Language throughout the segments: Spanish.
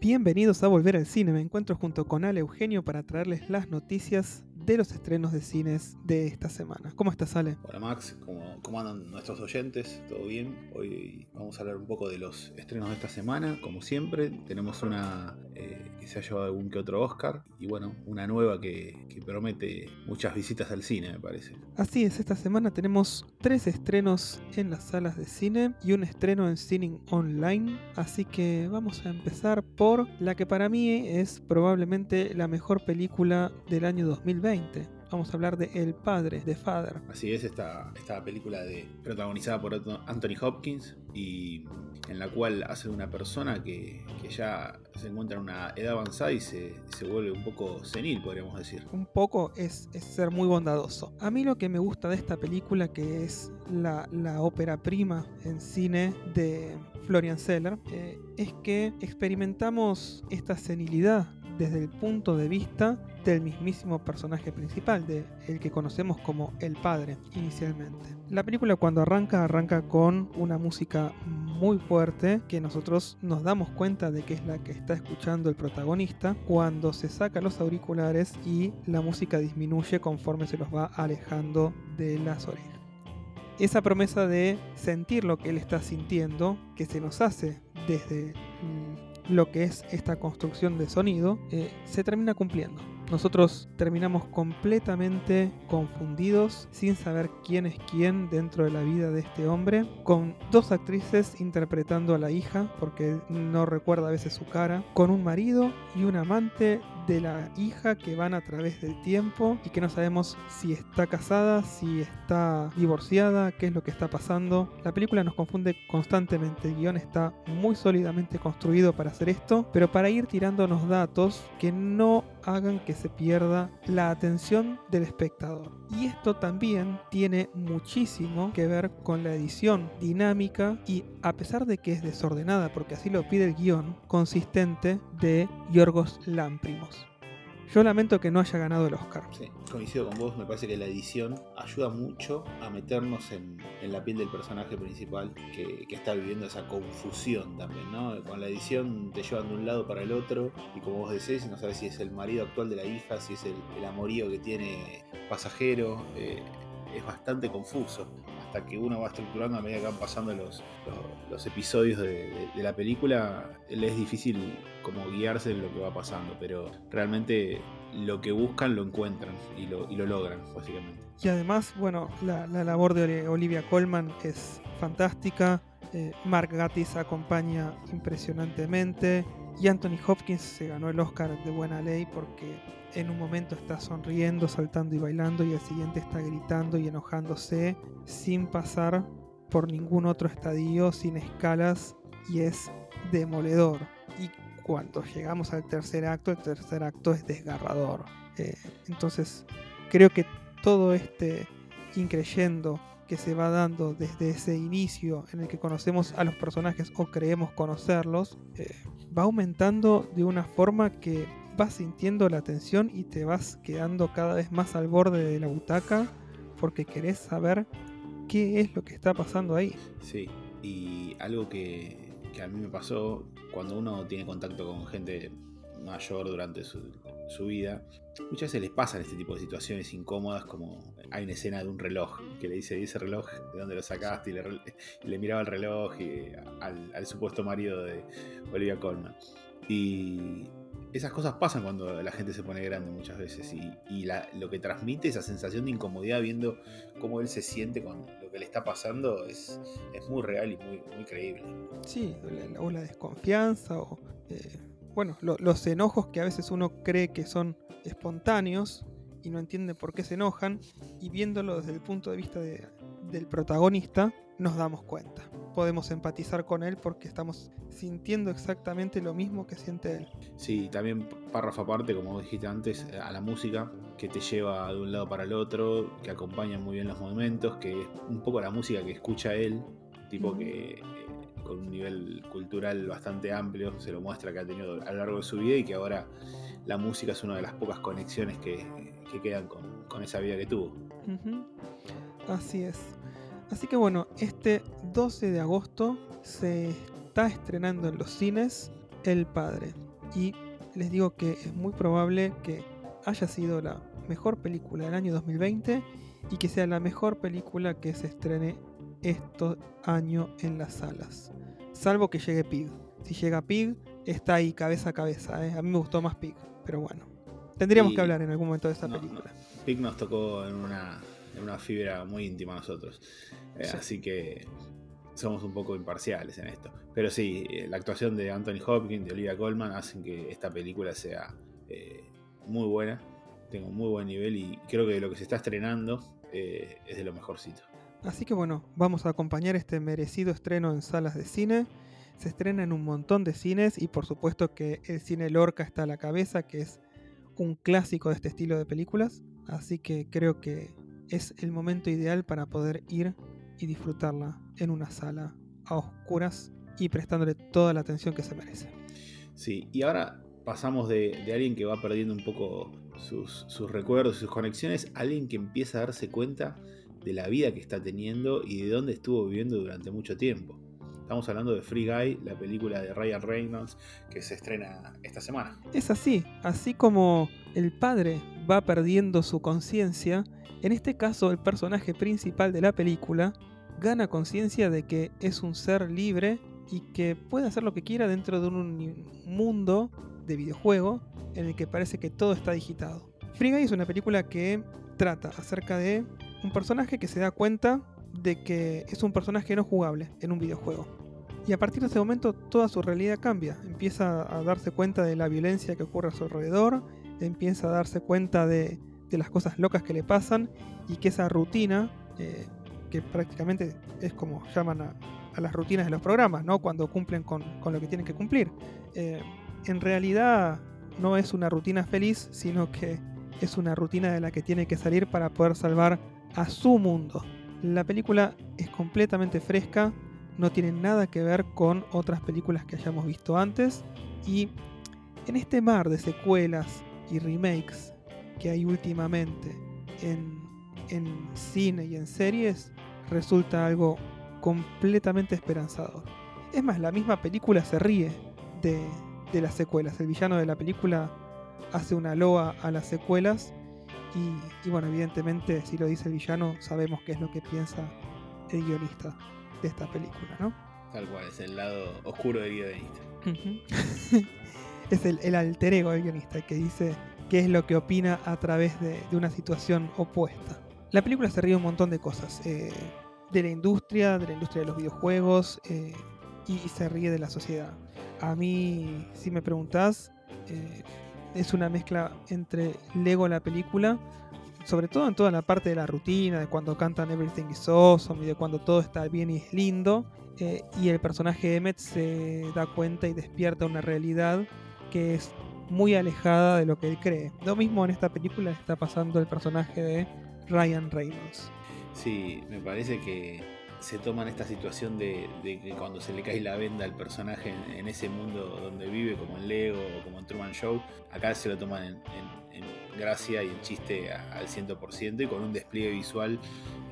Bienvenidos a Volver al Cine. Me encuentro junto con Ale Eugenio para traerles las noticias de los estrenos de cines de esta semana. ¿Cómo estás, Ale? Hola, Max. ¿Cómo, cómo andan nuestros oyentes? ¿Todo bien? Hoy vamos a hablar un poco de los estrenos de esta semana. Como siempre, tenemos una eh, que se ha llevado algún que otro Oscar y bueno, una nueva que, promete muchas visitas al cine, me parece. Así es, esta semana tenemos tres estrenos en las salas de cine y un estreno en cine online. Así que vamos a empezar por la que para mí es probablemente la mejor película del año 2020. Vamos a hablar de El Padre, de Father. Así es, esta, esta película de, protagonizada por Anthony Hopkins y en la cual hace una persona que, que, ya se encuentra en una edad avanzada y se, se, vuelve un poco senil, podríamos decir. Un poco es, es, ser muy bondadoso. A mí lo que me gusta de esta película, que es la, la ópera prima en cine de Florian Seller, eh, es que experimentamos esta senilidad desde el punto de vista del mismísimo personaje principal, de el que conocemos como el padre inicialmente. La película cuando arranca arranca con una música muy fuerte que nosotros nos damos cuenta de que es la que está escuchando el protagonista cuando se saca los auriculares y la música disminuye conforme se los va alejando de las orejas. Esa promesa de sentir lo que él está sintiendo, que se nos hace desde lo que es esta construcción de sonido, eh, se termina cumpliendo. Nosotros terminamos completamente confundidos, sin saber quién es quién dentro de la vida de este hombre, con dos actrices interpretando a la hija, porque no recuerda a veces su cara, con un marido y un amante de la hija que van a través del tiempo y que no sabemos si está casada, si está divorciada, qué es lo que está pasando. La película nos confunde constantemente, el guion está muy sólidamente construido para hacer esto, pero para ir tirándonos datos que no hagan que se pierda la atención del espectador. Y esto también tiene muchísimo que ver con la edición dinámica y a pesar de que es desordenada, porque así lo pide el guion, consistente de Yorgos Lámprimos. Yo lamento que no haya ganado el Oscar. Sí, coincido con vos, me parece que la edición ayuda mucho a meternos en, la piel del personaje principal que, está viviendo esa confusión también, ¿no? Con la edición te llevan de un lado para el otro y como vos decís, no sabes si es el marido actual de la hija, si es el, el amorío que tiene pasajero, eh, es bastante confuso hasta que uno va estructurando a medida que van pasando los, los, episodios de, de, la película, le es difícil como guiarse en lo que va pasando, pero realmente lo que buscan lo encuentran y lo, y lo logran, básicamente. Y además, bueno, la, la labor de Olivia Colman es fantástica, eh, Mark Gatiss acompaña impresionantemente y Anthony Hopkins se ganó el Oscar de buena ley porque en un momento está sonriendo, saltando y bailando y el siguiente está gritando y enojándose sin pasar por ningún otro estadio, sin escalas y es demoledor. Y cuando llegamos al tercer acto, el tercer acto es desgarrador. Eh, entonces creo que todo este increyendo que se va dando desde ese inicio en el que conocemos a los personajes o creemos conocerlos, eh, va aumentando de una forma que vas sintiendo la tensión y te vas quedando cada vez más al borde de la butaca porque querés saber qué es lo que está pasando ahí. Sí, y algo que, que a mí me pasó cuando uno tiene contacto con gente mayor durante su, su, vida, muchas veces les pasan este tipo de situaciones incómodas como hay una escena de un reloj que le dice, ¿y ese reloj de dónde lo sacaste? Y le, miraba el reloj y, al, supuesto marido de Olivia Colman. Y esas cosas pasan cuando la gente se pone grande muchas veces y, y lo que transmite esa sensación de incomodidad viendo cómo él se siente con lo que le está pasando es, es muy real y muy, muy creíble. Sí, o la desconfianza o... Eh, bueno, lo, los enojos que a veces uno cree que son espontáneos y no entiende por qué se enojan y viéndolo desde el punto de vista de, del protagonista nos damos cuenta. Podemos empatizar con él porque estamos sintiendo exactamente lo mismo que siente él. Sí, también párrafo aparte, como dijiste antes, a la música que te lleva de un lado para el otro, que acompaña muy bien los momentos, que es un poco la música que escucha él, tipo mm. que con un nivel cultural bastante amplio, se lo muestra que ha tenido a lo largo de su vida y que ahora la música es una de las pocas conexiones que, que quedan con, esa vida que tuvo. Así es. Así que bueno, este 12 de agosto se está estrenando en los cines El Padre. y les digo que es muy probable que haya sido la mejor película del año 2020 y que sea la mejor película que se estrene este año en las salas. Salvo que llegue Pig. Si llega Pig, está ahí cabeza a cabeza. ¿eh? A mí me gustó más Pig, pero bueno. Tendríamos Y- que hablar en algún momento de esta No, película. no. Pig nos tocó en una, en una fibra muy íntima a nosotros. Eh, Sí. Así que somos un poco imparciales en esto. Pero sí, eh, la actuación de Anthony Hopkins, de Olivia Colman, hacen que esta película sea eh, muy buena. Tenga un muy buen nivel y creo que lo que se está estrenando eh, es de lo mejorcito. Así que bueno, vamos a acompañar este merecido estreno en salas de cine. Se estrena en un montón de cines y por supuesto que el cine Lorca está a la cabeza, que es un clásico de este estilo de películas. Así que creo que es el momento ideal para poder ir y disfrutarla en una sala a oscuras y prestándole toda la atención que se merece. Sí, y ahora pasamos de, de alguien que va perdiendo un poco sus, sus recuerdos, sus conexiones, a alguien que empieza a darse cuenta de la vida que está teniendo y de dónde estuvo viviendo durante mucho tiempo. Estamos hablando de Free Guy, la película de Ryan Reynolds que se estrena esta semana. Es así, así como el padre va perdiendo su conciencia, en este caso el personaje principal de la película gana conciencia de que es un ser libre y que puede hacer lo que quiera dentro de un mundo de videojuego en el que parece que todo está digitado. Free Guy es una película que trata acerca de un personaje que se da cuenta de que es un personaje no jugable en un videojuego. Y a partir de ese momento toda su realidad cambia. Empieza a darse cuenta de la violencia que ocurre a su alrededor, empieza a darse cuenta de, de las cosas locas que le pasan y que esa rutina, eh, que prácticamente es como llaman a, a las rutinas de los programas, ¿no? Cuando cumplen con, con lo que tienen que cumplir. eh, en realidad no es una rutina feliz, sino que es una rutina de la que tiene que salir para poder salvar a su mundo. La película es completamente fresca, no tiene nada que ver con otras películas que hayamos visto antes y en este mar de secuelas y remakes que hay últimamente en, en cine y en series resulta algo completamente esperanzador. Es más, la misma película se ríe de, de las secuelas. El villano de la película hace una loa a las secuelas y, y bueno, evidentemente si lo dice el villano sabemos qué es lo que piensa el guionista de esta película, ¿no? Tal cual, es el lado oscuro del guionista. Es el, el alter ego del guionista que dice qué es lo que opina a través de, de una situación opuesta. La película se ríe un montón de cosas. eh, de la industria, de la industria de los videojuegos eh, y, y se ríe de la sociedad. A mí, si me preguntás, eh, es una mezcla entre Lego la película, sobre todo en toda la parte de la rutina, de cuando cantan Everything is Awesome y de cuando todo está bien y es lindo, eh, y el personaje Emmet se da cuenta y despierta una realidad que es muy alejada de lo que él cree. Lo mismo en esta película está pasando el personaje de Ryan Reynolds. Sí, me parece que se toman esta situación de, de que cuando se le cae la venda al personaje en, ese mundo donde vive, como en Lego o como en Truman Show, acá se lo toman en, gracia y en chiste al 100% y con un despliegue visual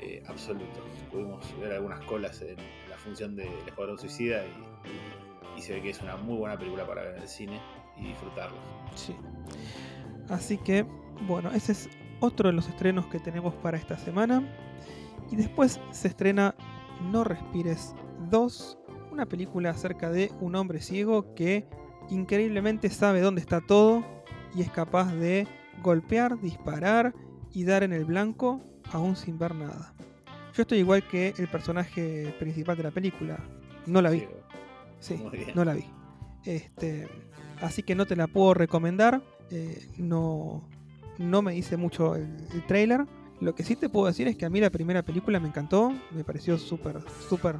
eh, absoluto. Pudimos ver algunas colas en la función del Escuadrón Suicida y, y se ve que es una muy buena película para ver en el cine y disfrutarla. Sí. Así que, bueno, ese es otro de los estrenos que tenemos para esta semana. Y después se estrena No Respires 2, una película acerca de un hombre ciego que increíblemente sabe dónde está todo y es capaz de golpear, disparar y dar en el blanco aún sin ver nada. Yo estoy igual que el personaje principal de la película. No la vi. Sí, no la vi. Este, así que no te la puedo recomendar. eh, no, no me dice mucho el, el trailer. Lo que sí te puedo decir es que a mí la primera película me encantó. Me pareció súper, súper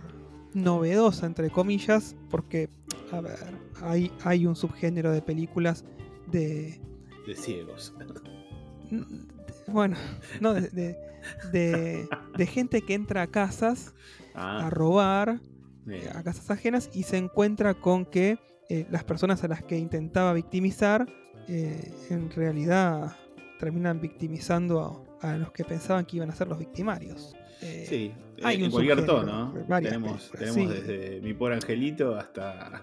novedosa, entre comillas. Porque, a ver, hay, hay un subgénero de películas de... de ciegos. Bueno, no, de, de, de- de gente que entra a casas a Ah, robar bien. a casas ajenas y se encuentra con que eh, las personas a las que intentaba victimizar eh, en realidad terminan victimizando a, a los que pensaban que iban a ser los victimarios. Eh, Sí, hay en un cualquier tono. Tenemos, películas, tenemos sí. desde Mi Pobre Angelito hasta,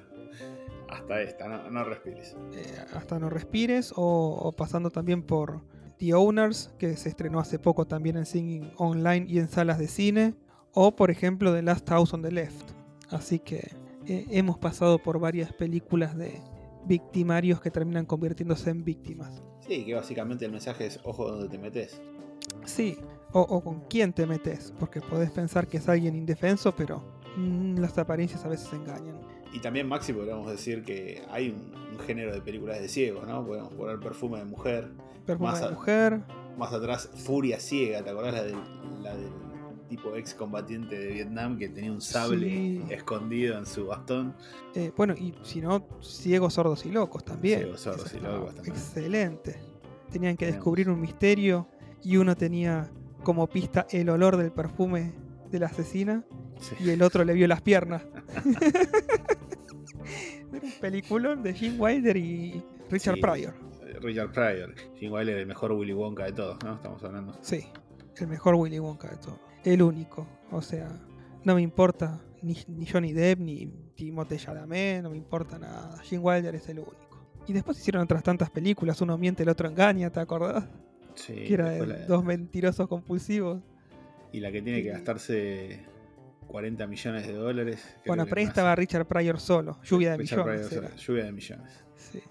hasta esta, no, no respires. Eh, hasta no respires, o, o pasando también por The Owners, que se estrenó hace poco también en Singing Online y en salas de cine, o por ejemplo The Last House on the Left. Así que eh, hemos pasado por varias películas de victimarios que terminan convirtiéndose en víctimas. Sí, que básicamente el mensaje es ojo donde te metes. Sí, o, o con quién te metes, porque podés pensar que es alguien indefenso, pero mm, las apariencias a veces engañan. Y también, Maxi, podríamos decir que hay un, un género de películas de ciegos, ¿no? Podemos poner Perfume de Mujer. Perfume Más de a- mujer, Más atrás, Furia Ciega, ¿te acordás la del tipo ex combatiente de Vietnam que tenía un sable Sí. escondido en su bastón? eh, bueno, y si no, ciegos, sordos y locos también. Ciegos, sordos y locos también. Excelente. Tenían que descubrir un misterio y uno tenía como pista el olor del perfume de la asesina Sí. y el otro le vio las piernas. Era un peliculón de Jim Wilder y Richard Sí. Pryor. Richard Pryor. Jim Wilder, el mejor Willy Wonka de todos, ¿no? Estamos hablando. Sí, el mejor Willy Wonka de todo. El único. O sea, no me importa ni, ni Johnny Depp ni Timothée Chalamet, no me importa nada. Jim Wilder es el único. Y después hicieron otras tantas películas, uno miente, el otro engaña, ¿te acordás? Sí, que era de la- dos mentirosos compulsivos. Y la que tiene que gastarse 40 millones de dólares. Bueno, pero ahí estaba. Richard Pryor solo, lluvia de Richard millones. Pryor, lluvia de millones. Sí.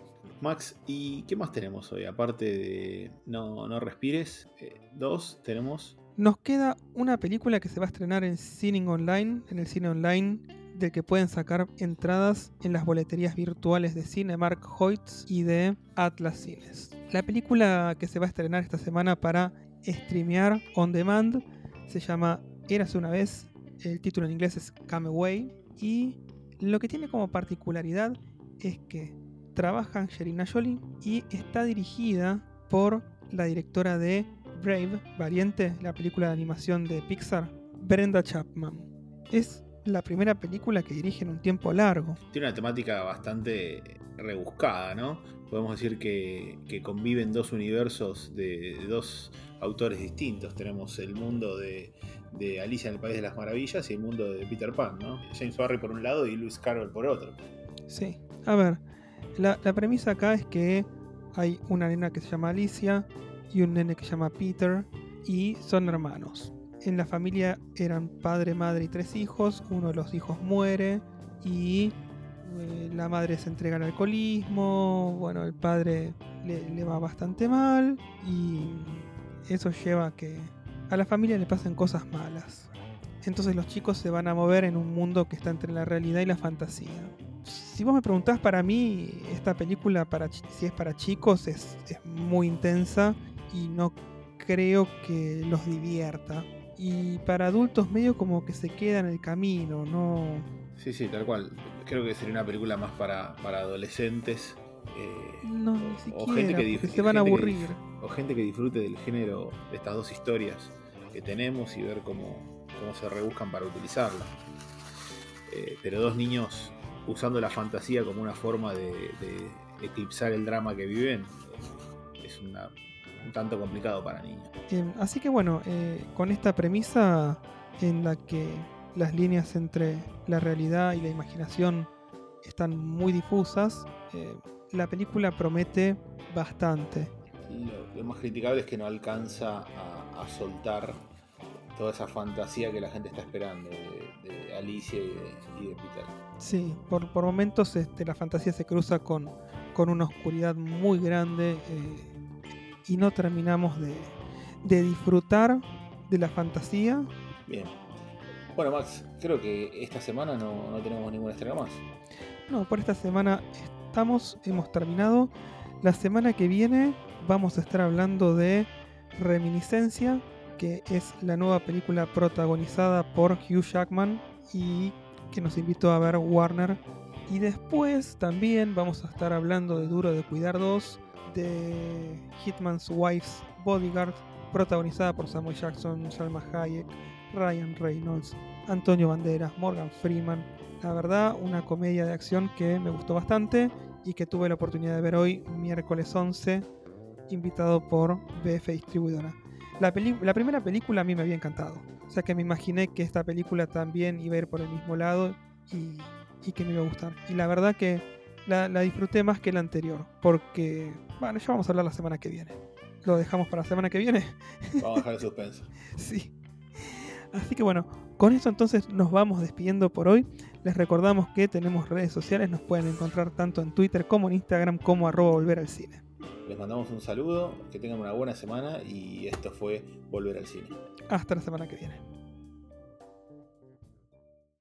Max, ¿y qué más tenemos hoy? Aparte de No, no respires, eh, dos, tenemos. Nos queda una película que se va a estrenar en Cine Online, en el cine online, del que pueden sacar entradas en las boleterías virtuales de Cinemark Hoyts y de Atlas Cines. La película que se va a estrenar esta semana para streamear on demand se llama Érase una vez, el título en inglés es Come Away, y lo que tiene como particularidad es que trabaja Angelina Jolie y está dirigida por la directora de Brave, Valiente, la película de animación de Pixar, Brenda Chapman. Es la primera película que dirige en un tiempo largo. Tiene una temática bastante rebuscada, ¿no? Podemos decir que, que conviven dos universos de, de dos autores distintos. Tenemos el mundo de, de Alicia en el País de las Maravillas y el mundo de Peter Pan, ¿no? James Barry por un lado y Lewis Carroll por otro. Sí. A ver, la, premisa acá es que hay una nena que se llama Alicia y un nene que se llama Peter y son hermanos. En la familia eran padre, madre y tres hijos. Uno de los hijos muere y eh, la madre se entrega al alcoholismo. Bueno, el padre le, le va bastante mal y eso lleva a que a la familia le pasen cosas malas. Entonces los chicos se van a mover en un mundo que está entre la realidad y la fantasía. Si vos me preguntás para mí, esta película, para, si es para chicos, es, es muy intensa y no creo que los divierta. Y para adultos medio como que se queda en el camino, no... Sí, sí, tal cual. Creo que sería una película más para, para adolescentes. eh, No, ni o siquiera, gente que porque se van a que aburrir. o gente que disfrute del género de estas dos historias que tenemos y ver cómo, cómo se rebuscan para utilizarla. Eh, pero dos niños usando la fantasía como una forma de, de eclipsar el drama que viven es una- un tanto complicado para niños. Eh, así que bueno, eh, con esta premisa en la que las líneas entre la realidad y la imaginación están muy difusas, eh, la película promete bastante. Lo, lo más criticable es que no alcanza a, a soltar toda esa fantasía que la gente está esperando de Alicia y de, y de Peter. Sí, por, por momentos este, la fantasía se cruza con, con una oscuridad muy grande eh, y no terminamos de, de disfrutar de la fantasía. Bien. Bueno, Max, creo que esta semana no, no tenemos ninguna estrella más. No, por esta semana estamos, hemos terminado. La semana que viene vamos a estar hablando de Reminiscencia, que es la nueva película protagonizada por Hugh Jackman y que nos invitó a ver Warner. Y después también vamos a estar hablando de Duro de Cuidar 2, de Hitman's Wife's Bodyguard, protagonizada por Samuel Jackson, Salma Hayek, Ryan Reynolds, Antonio Banderas, Morgan Freeman. La verdad, una comedia de acción que me gustó bastante y que tuve la oportunidad de ver hoy, miércoles 11, invitado por BF Distribuidora. La, peli- la primera película a mí me había encantado, o sea que me imaginé que esta película también iba a ir por el mismo lado y, y que me iba a gustar. Y la verdad que la, la disfruté más que la anterior. Porque, bueno, ya vamos a hablar la semana que viene. Lo dejamos para la semana que viene. Vamos a dejar el suspenso. sí. Así que bueno, con esto entonces nos vamos despidiendo por hoy. Les recordamos que tenemos redes sociales, nos pueden encontrar tanto en Twitter como en Instagram como arroba volver al cine. Les mandamos un saludo, que tengan una buena semana y esto fue Volver al Cine. Hasta la semana que viene.